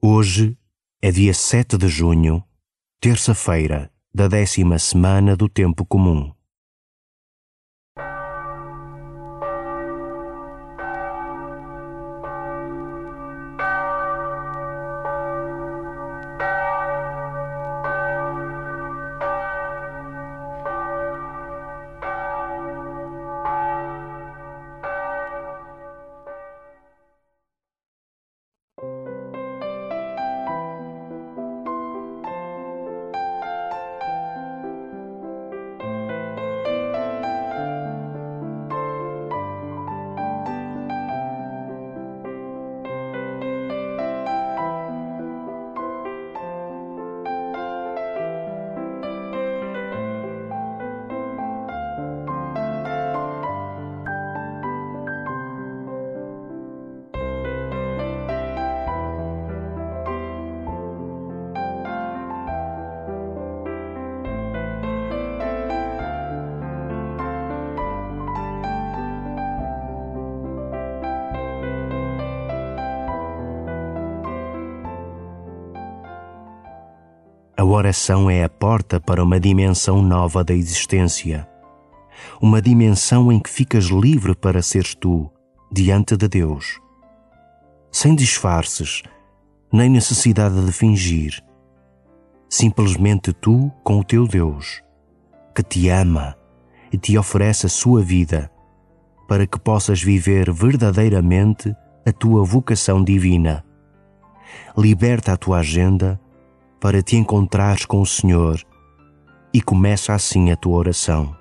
Hoje é dia 7 de junho, terça-feira da décima semana do Tempo Comum. A oração é a porta para uma dimensão nova da existência. Uma dimensão em que ficas livre para seres tu, diante de Deus. Sem disfarces, nem necessidade de fingir. Simplesmente tu com o teu Deus, que te ama e te oferece a sua vida, para que possas viver verdadeiramente a tua vocação divina. Liberta a tua agenda para te encontrares com o Senhor e começa assim a tua oração.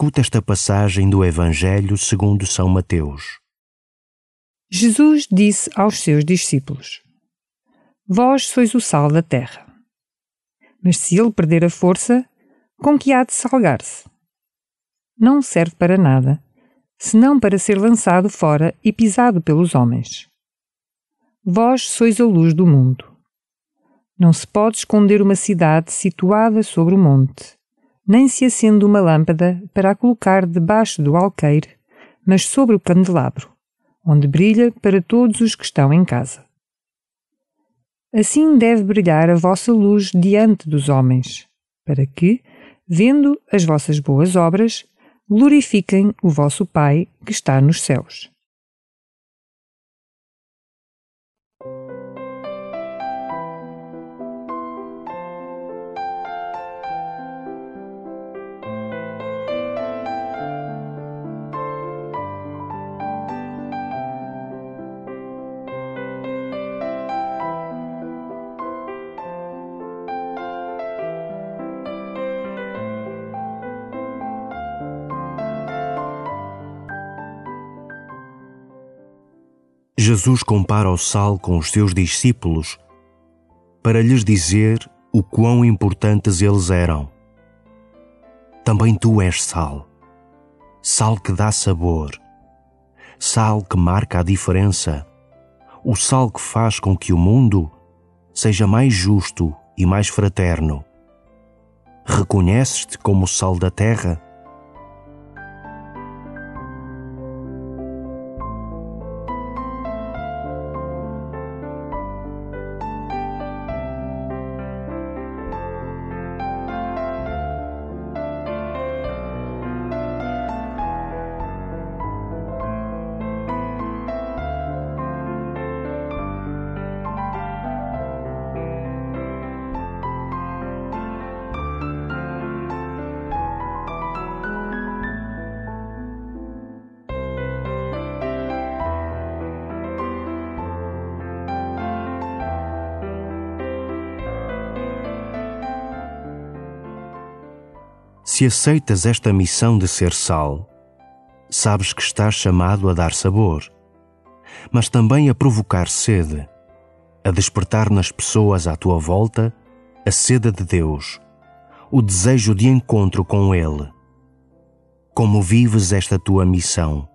Escuta esta passagem do Evangelho segundo São Mateus. Jesus disse aos seus discípulos: Vós sois o sal da terra. Mas se ele perder a força, com que há de salgar-se? Não serve para nada, senão para ser lançado fora e pisado pelos homens. Vós sois a luz do mundo. Não se pode esconder uma cidade situada sobre o monte nem se acende uma lâmpada para a colocar debaixo do alqueire, mas sobre o candelabro, onde brilha para todos os que estão em casa. Assim deve brilhar a vossa luz diante dos homens, para que, vendo as vossas boas obras, glorifiquem o vosso Pai que está nos céus. Jesus compara o sal com os seus discípulos para lhes dizer o quão importantes eles eram. Também tu és sal, sal que dá sabor, sal que marca a diferença, o sal que faz com que o mundo seja mais justo e mais fraterno. Reconheces-te como o sal da terra? Se aceitas esta missão de ser sal, sabes que estás chamado a dar sabor, mas também a provocar sede, a despertar nas pessoas à tua volta a sede de Deus, o desejo de encontro com Ele. Como vives esta tua missão?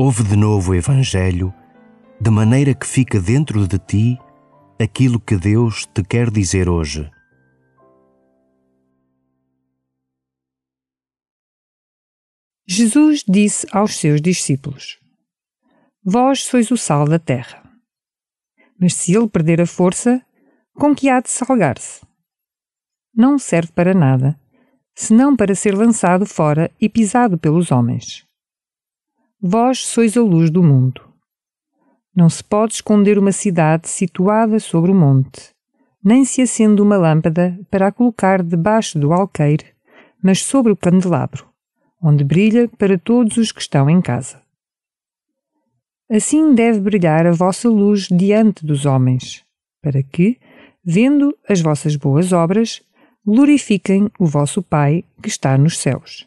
Ouve de novo o Evangelho, de maneira que fica dentro de ti aquilo que Deus te quer dizer hoje. Jesus disse aos seus discípulos: Vós sois o sal da terra. Mas se ele perder a força, com que há de salgar-se? Não serve para nada, senão para ser lançado fora e pisado pelos homens. Vós sois a luz do mundo. Não se pode esconder uma cidade situada sobre o monte, nem se acende uma lâmpada para a colocar debaixo do alqueire, mas sobre o candelabro, onde brilha para todos os que estão em casa. Assim deve brilhar a vossa luz diante dos homens, para que, vendo as vossas boas obras, glorifiquem o vosso Pai que está nos céus.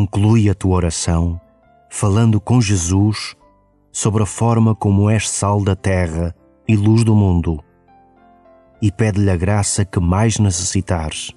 Conclui a tua oração falando com Jesus sobre a forma como és sal da terra e luz do mundo e pede-lhe a graça que mais necessitares